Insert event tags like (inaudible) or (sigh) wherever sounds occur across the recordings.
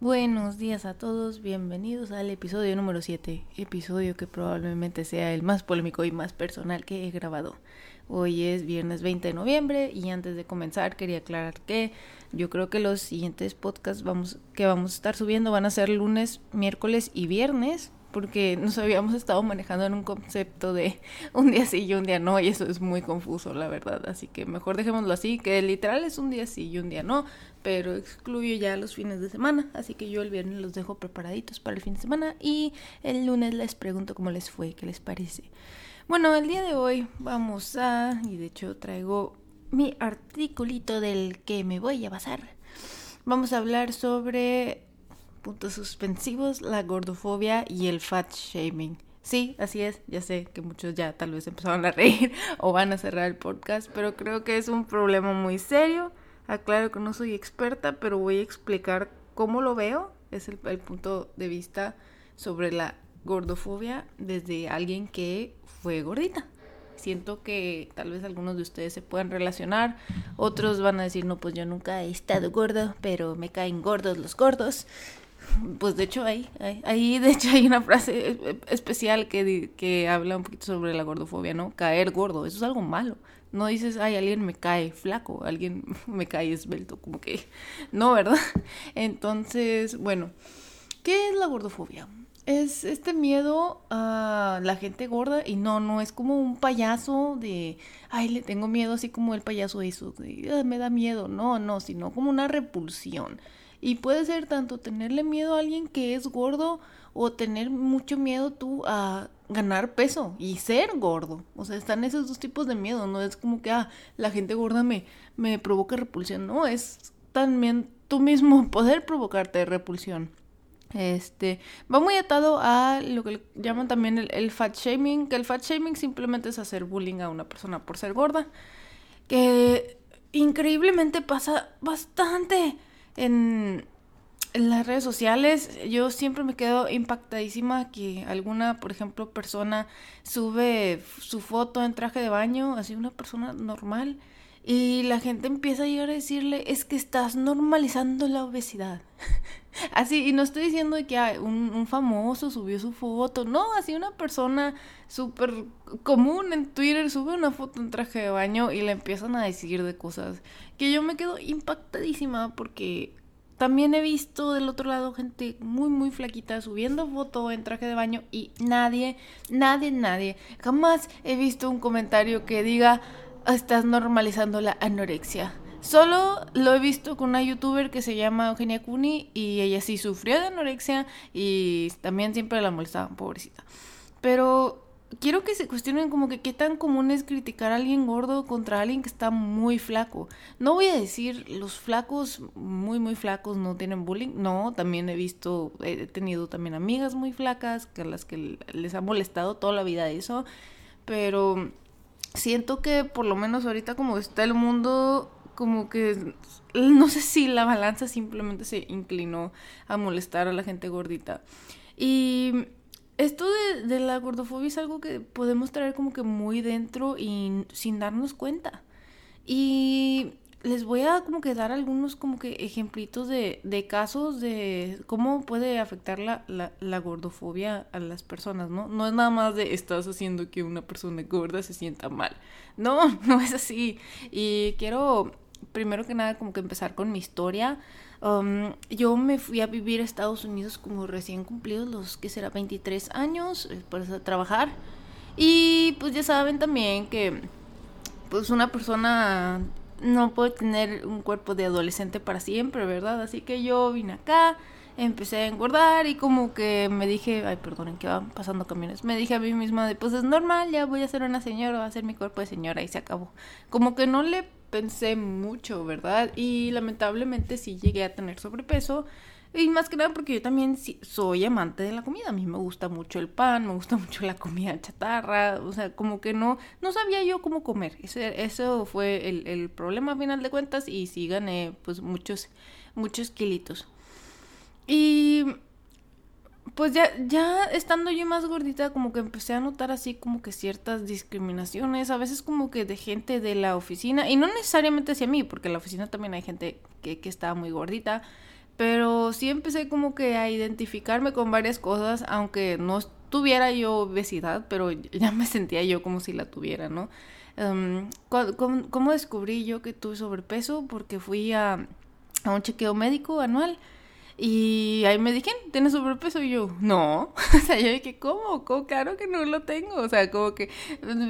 Buenos días a todos, bienvenidos al episodio número 7, episodio que probablemente sea el más polémico y más personal que he grabado. Hoy es viernes 20 de noviembre y antes de comenzar quería aclarar que yo creo que los siguientes podcasts vamos, que vamos a estar subiendo van a ser lunes, miércoles y viernes porque nos habíamos estado manejando en un concepto de un día sí y un día no, y eso es muy confuso, la verdad. Así que mejor dejémoslo así, que literal es un día sí y un día no, pero excluyo ya los fines de semana. Así que yo el viernes los dejo preparaditos para el fin de semana y el lunes les pregunto cómo les fue, qué les parece. Bueno, el día de hoy vamos a, y de hecho traigo mi articulito del que me voy a basar. Vamos a hablar sobre puntos suspensivos, la gordofobia y el fat shaming. Sí, así es, ya sé que muchos ya tal vez empezaron a reír (laughs) o van a cerrar el podcast, pero creo que es un problema muy serio. Aclaro que no soy experta, pero voy a explicar cómo lo veo. Es el, punto de vista sobre la gordofobia desde alguien que fue gordita. Siento que tal vez algunos de ustedes se puedan relacionar, otros van a decir, no, pues yo nunca he estado gordo, pero me caen gordos los gordos pues de hecho ahí, ahí, de hecho hay una frase especial que, que habla un poquito sobre la gordofobia, ¿no? Caer gordo, eso es algo malo. No dices, ay, alguien me cae flaco, alguien (laughs) me cae esbelto, como que no, ¿verdad? Entonces, bueno, ¿qué es la gordofobia? Es este miedo a la gente gorda y no, no es como un payaso de, ay, le tengo miedo así como el payaso eso, de, me da miedo, no, no, sino como una repulsión y puede ser tanto tenerle miedo a alguien que es gordo o tener mucho miedo tú a ganar peso y ser gordo. O sea, están esos dos tipos de miedo. No es como que, ah, la gente gorda me, me provoca repulsión. No, es también tú mismo (laughs) poder provocarte repulsión. Este va muy atado a lo que llaman también el, el, fat shaming, que el fat shaming simplemente es hacer bullying a una persona por ser gorda, que increíblemente pasa bastante en, las redes sociales yo siempre me quedo impactadísima que alguna, por ejemplo, persona sube su foto en traje de baño, así una persona normal, y la gente empieza a llegar a decirle, es que estás normalizando la obesidad. (laughs) así, y no estoy diciendo que un, un, famoso subió su foto, no, así una persona súper común en Twitter sube una foto en traje de baño y le empiezan a decir de cosas que yo me quedo impactadísima porque también he visto del otro lado gente muy, muy flaquita subiendo foto en traje de baño y nadie, nadie, nadie, jamás he visto un comentario que diga, estás normalizando la anorexia. Solo lo he visto con una youtuber que se llama Eugenia Cuni y ella sí sufrió de anorexia y también siempre la molestaban, pobrecita. Pero quiero que se cuestionen como que qué tan común es criticar a alguien gordo contra alguien que está muy flaco. No voy a decir los flacos muy muy flacos no tienen bullying, no, también he visto, he tenido también amigas muy flacas que a las que les ha molestado toda la vida eso, pero siento que por lo menos ahorita como está el mundo como que no sé si la balanza simplemente se inclinó a molestar a la gente gordita. Y esto de, la gordofobia es algo que podemos traer como que muy dentro y sin darnos cuenta. Y les voy a como que dar algunos como que ejemplitos de, de casos de cómo puede afectar la, la, la, gordofobia a las personas, ¿no? No es nada más de estás haciendo que una persona gorda se sienta mal. No, (laughs) no es así. Y quiero primero que nada como que empezar con mi historia. Um, yo me fui a vivir a Estados Unidos como recién cumplidos los que será 23 años eh, para trabajar. Y pues ya saben también que pues una persona no puede tener un cuerpo de adolescente para siempre, ¿verdad? Así que yo vine acá, empecé a engordar y como que me dije, ay, perdonen que van pasando camiones, me dije a mí misma de, pues es normal, ya voy a ser una señora, voy a ser mi cuerpo de señora y se acabó. Como que no le pensé mucho, ¿verdad? Y lamentablemente sí llegué a tener sobrepeso. Y más que nada porque yo también soy amante de la comida. A mí me gusta mucho el pan, me gusta (laughs) mucho la comida chatarra. O sea, como que no, no sabía yo cómo comer. Ese, eso fue el, el problema a final de cuentas. Y sí gané pues muchos, muchos kilitos. Y pues ya, ya estando yo más gordita, como que empecé a notar así como que ciertas discriminaciones, a veces como que de gente de la oficina, y no necesariamente hacia mí, porque en la oficina también hay gente que, que estaba muy gordita, pero sí empecé como que a identificarme con varias cosas, aunque no tuviera yo obesidad, pero (laughs) ya me sentía yo como si la tuviera, ¿no? Um, ¿cómo, descubrí yo que tuve sobrepeso? Porque fui a, a un chequeo médico anual y ahí me dijeron, ¿tienes sobrepeso? Y yo, no. (laughs) o sea, yo dije, ¿cómo? ¿cómo? Claro que no lo tengo. O sea, como que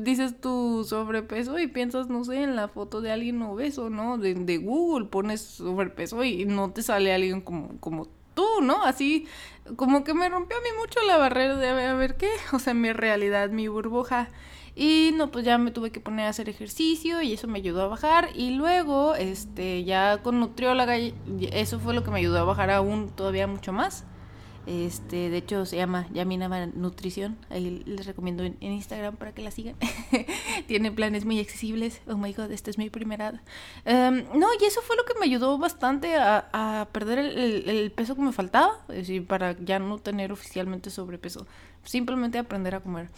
dices tu sobrepeso y piensas, no sé, en la foto de alguien obeso, ¿no? De, de Google pones sobrepeso y no te sale alguien como, como tú, ¿no? Así como que me rompió a mí mucho la barrera de a ver qué. O sea, mi realidad, mi burbuja. Y no, pues ya me tuve que poner a hacer ejercicio y eso me ayudó a bajar. Y luego, este, ya con nutrióloga, eso fue lo que me ayudó a bajar aún todavía mucho más. Este, de hecho se llama Yamina Nutrición. Ahí les recomiendo en, Instagram para que la sigan. (laughs) Tiene planes muy accesibles. Oh my god, esta es mi primera. Um, no, y eso fue lo que me ayudó bastante a, a perder el, el, peso que me faltaba. Es decir, para ya no tener oficialmente sobrepeso. Simplemente aprender a comer.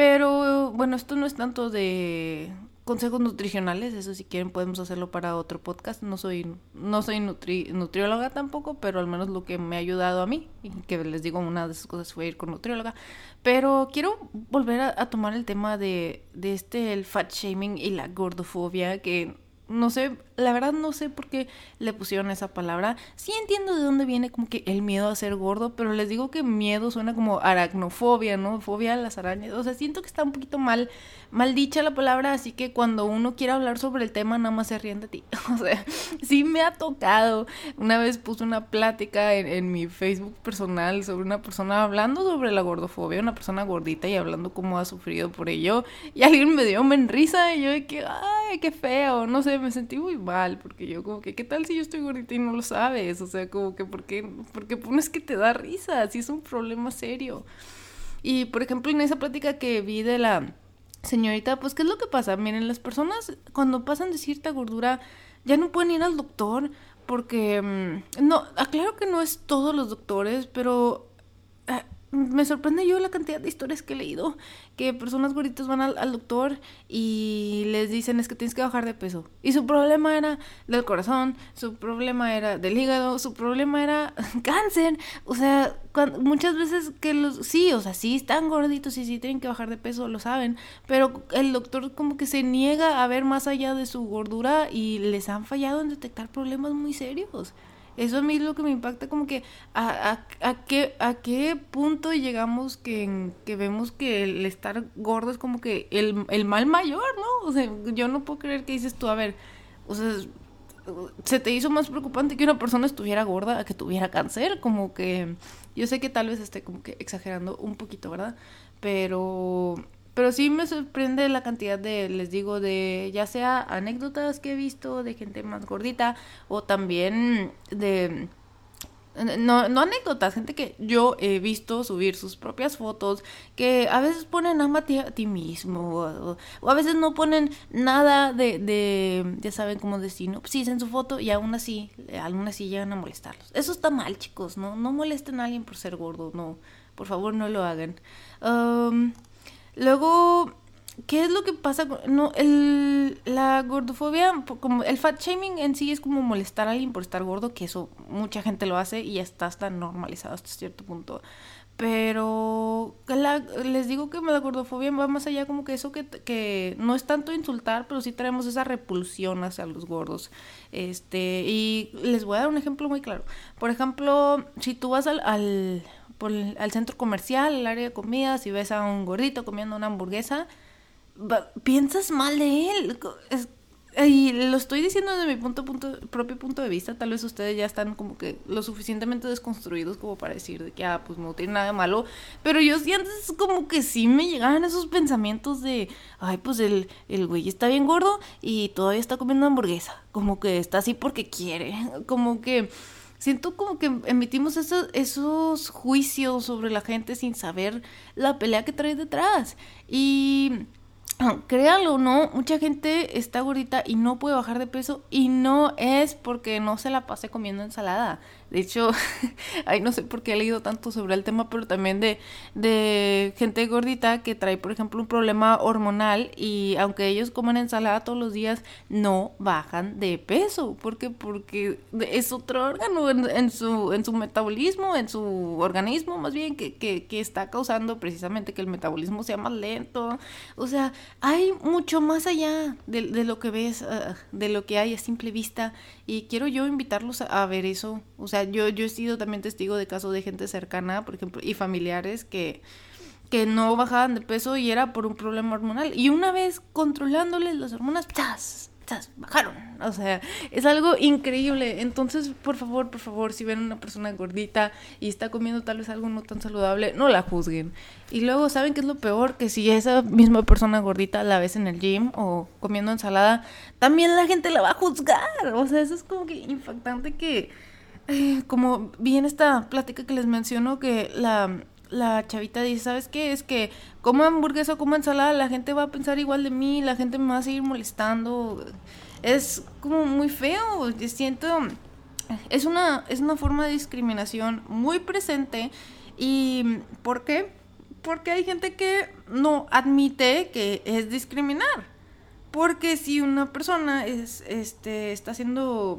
Pero bueno, esto no es tanto de consejos nutricionales, eso si quieren podemos hacerlo para otro podcast. No soy no soy nutrióloga tampoco, pero al menos lo que me ha ayudado a mí, y que les digo una de esas cosas fue ir con nutrióloga. Pero quiero volver a, tomar el tema de, de este, el fat shaming y la gordofobia, que no sé, la verdad no sé por qué le pusieron esa palabra. Sí entiendo de dónde viene como que el miedo a ser gordo, pero les digo que miedo suena como aracnofobia, ¿no? Fobia a las arañas. O sea, siento que está un poquito mal, mal dicha la palabra, así que cuando uno quiere hablar sobre el tema, nada más se ríen de ti. (laughs) O sea, sí me ha tocado. Una vez puse una plática en, en mi Facebook personal sobre una persona hablando sobre la gordofobia, una persona gordita y hablando cómo ha sufrido por ello. Y alguien me dio en risa y yo de que, ay, qué feo, no sé, me sentí muy mal, porque yo como que, ¿qué tal si yo estoy gordita y no lo sabes? O sea, como que, ¿por qué? Porque pones que te da risa, si es un problema serio. Y, por ejemplo, en esa plática que vi de la señorita, pues, ¿qué es lo que pasa? Miren, las personas cuando pasan de cierta gordura ya no pueden ir al doctor porque, mm, no, aclaro que no es todos los doctores, pero me sorprende yo la cantidad de historias que he leído, que personas gorditas van al, doctor y les dicen es que tienes que bajar de peso. Y su problema era del corazón, su problema era del hígado, su problema era (laughs) cáncer. O sea, muchas veces que los, sí, o sea, sí están gorditos y sí tienen que bajar de peso, lo saben, pero el doctor como que se niega a ver más allá de su gordura y les han fallado en detectar problemas muy serios. Eso a mí es lo que me impacta, como que a, a, a, qué, a qué punto llegamos que, que vemos que el estar gordo es como que el, el mal mayor, ¿no? O sea, yo no puedo creer que dices tú, a ver, o sea, se te hizo más preocupante que una persona estuviera gorda a que tuviera cáncer, como que yo sé que tal vez esté como que exagerando un poquito, ¿verdad? Pero pero sí me sorprende la cantidad de, les digo, de ya sea anécdotas que he visto de gente más gordita o también de... No, no anécdotas, gente que yo he visto subir sus propias fotos, que a veces ponen amate a ti mismo, o, a veces no ponen nada de, de ya saben no, pues sí, en su foto y aún así, aún así llegan a molestarlos. Eso está mal, chicos, no, no molesten a alguien por ser gordo, no, por favor no lo hagan. Um, Luego, ¿qué es lo que pasa? No, el, la gordofobia, como el fat shaming en sí es como molestar a alguien por estar gordo, que eso mucha gente lo hace y está hasta normalizado hasta cierto punto. Pero les digo que la gordofobia va más allá como que eso que, que no es tanto insultar, pero sí traemos esa repulsión hacia los gordos. Este, y les voy a dar un ejemplo muy claro. Por ejemplo, si tú vas al al centro comercial, al área de comidas, y ves a un gordito comiendo una hamburguesa, piensas mal de él. y lo estoy diciendo desde mi punto, propio punto de vista. Tal vez ustedes ya están como que lo suficientemente desconstruidos como para decir de que, ah, pues no tiene nada malo. Pero yo sí antes como que sí me llegaban esos pensamientos de, ay, pues el, el güey está bien gordo y todavía está comiendo hamburguesa. Como que está así porque quiere. Como que siento como que emitimos esos, esos juicios sobre la gente sin saber la pelea que trae detrás. Y créanlo o no, mucha gente está gordita y no puede bajar de peso y no es porque no se la pase comiendo ensalada. De hecho, (laughs) ay, no sé por qué he leído tanto sobre el tema, pero también de, de gente gordita que trae, por ejemplo, un problema hormonal y aunque ellos comen ensalada todos los días, no bajan de peso. ¿Por qué? Porque es otro órgano en, su, en su metabolismo, en su organismo más bien, que, que, que está causando precisamente que el metabolismo sea más lento. O sea, hay mucho más allá de, de lo que ves, uh, de lo que hay a simple vista. Y quiero yo invitarlos a ver eso. O sea, yo, yo he sido también testigo de casos de gente cercana, por ejemplo, y familiares que, que no bajaban de peso y era por un problema hormonal. Y una vez controlándoles las hormonas, ¡chas! bajaron. O sea, es algo increíble. Entonces, por favor, por favor, si ven una persona gordita y está comiendo tal vez algo no tan saludable, no la juzguen. Y luego, ¿saben qué es lo peor? Que si esa misma persona gordita la ves en el gym o comiendo ensalada, también la gente la va a juzgar. O sea, eso es como que impactante que eh, como vi en esta plática que les menciono que la, la chavita dice, ¿sabes qué? Es que como hamburguesa o como ensalada, la gente va a pensar igual de mí, la gente me va a seguir molestando. Es como muy feo, siento... Es una, es una forma de discriminación muy presente. ¿Y por qué? Porque hay gente que no admite que es discriminar. Porque si una persona es, este, está haciendo,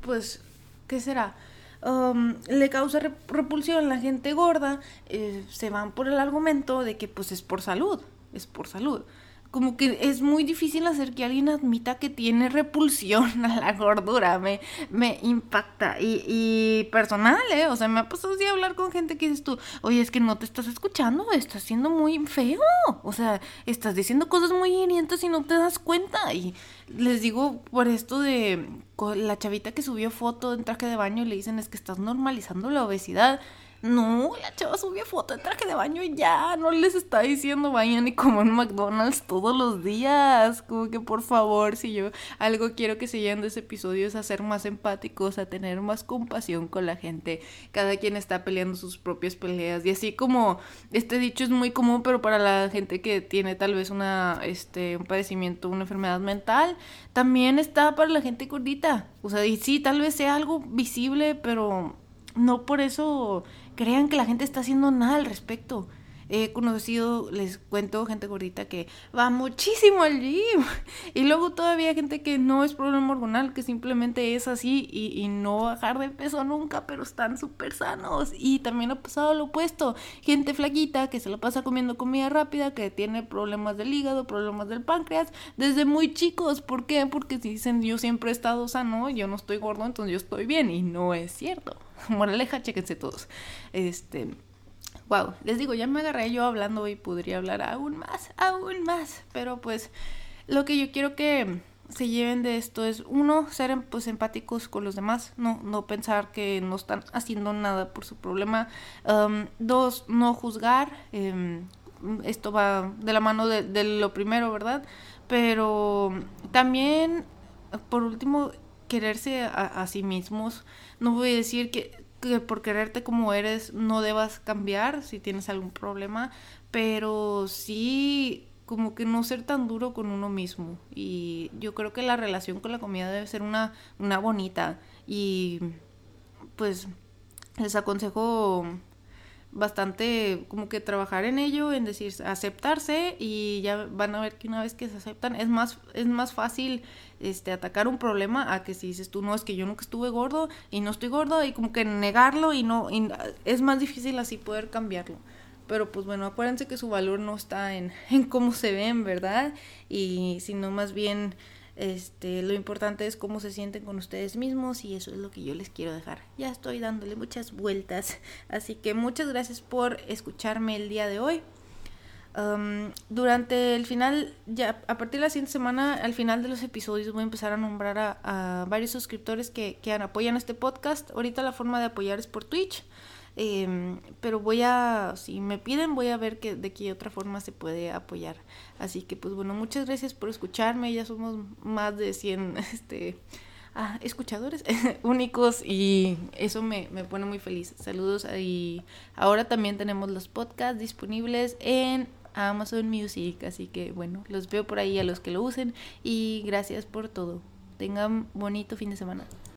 pues, ¿qué será? Um, le causa repulsión la gente gorda, eh, se van por el argumento de que pues es por salud, es por salud como que es muy difícil hacer que alguien admita que tiene repulsión (laughs) a la gordura, me, me impacta. Y, y personal, ¿eh? O sea, me ha pasado así hablar con gente que dices tú, oye, es que no te estás escuchando, estás siendo muy feo. O sea, estás diciendo cosas muy hirientes y no te das cuenta. Y les digo por esto de la chavita que subió foto en traje de baño y le dicen es que estás normalizando la obesidad. No, la chava subió foto de traje de baño y ya, no les está diciendo vayan y coman McDonald's todos los días. Como que por favor, si yo algo quiero que se lleven de ese episodio es a ser más empáticos, a tener más compasión con la gente. Cada quien está peleando sus propias peleas. Y así como este dicho es muy común, pero para la gente que tiene tal vez una, este, un padecimiento, una enfermedad mental, también está para la gente gordita. O sea, y sí, tal vez sea algo visible, pero no por eso crean que la gente está haciendo nada al respecto. He conocido, les cuento, gente gordita que va muchísimo al gym. (laughs) Y luego todavía gente que no es problema hormonal, que simplemente es así y, no bajar de peso nunca, pero están súper sanos. Y también ha pasado lo opuesto. Gente flaquita que se la pasa comiendo comida rápida, que tiene problemas del hígado, problemas del páncreas, desde muy chicos. ¿Por qué? Porque dicen yo siempre he estado sano, yo no estoy gordo, entonces yo estoy bien. Y no es cierto. (laughs) Moraleja, chéquense todos. Este. Wow, les digo, ya me agarré yo hablando y podría hablar aún más, aún más. Pero pues lo que yo quiero que se lleven de esto es uno, ser pues empáticos con los demás, no, no pensar que no están haciendo nada por su problema. Um, dos, no juzgar. Um, esto va de la mano de, de lo primero, ¿verdad? Pero también, por último, quererse a, a, sí mismos. No voy a decir que, que, por quererte como eres no debas cambiar si tienes algún problema, pero sí como que no ser tan duro con uno mismo. Y yo creo que la relación con la comida debe ser una, una bonita. Y pues les aconsejo bastante como que trabajar en ello, en decir aceptarse y ya van a ver que una vez que se aceptan es más es más fácil este atacar un problema a que si dices tú no es que yo nunca estuve gordo y no estoy gordo y como que negarlo y no y es más difícil así poder cambiarlo. Pero pues bueno, acuérdense que su valor no está en, en cómo se ven, ¿verdad? Y sino más bien este, lo importante es cómo se sienten con ustedes mismos y eso es lo que yo les quiero dejar. Ya estoy dándole muchas vueltas, (laughs) así que muchas gracias por escucharme el día de hoy. Um, durante el final, ya a partir de la siguiente semana, al final de los episodios voy a empezar a nombrar a, varios suscriptores que, que apoyan este podcast. Ahorita la forma de apoyar es por Twitch. Eh, pero voy a, si me piden, voy a ver que, de qué otra forma se puede apoyar. Así que pues bueno, muchas gracias por escucharme. Ya somos más de 100 (laughs) este, ah, escuchadores (laughs) únicos y eso me, me pone muy feliz. Saludos y ahora también tenemos los podcasts disponibles en Amazon Music. Así que bueno, los veo por ahí a los que lo usen y gracias por todo. Tengan bonito fin de semana.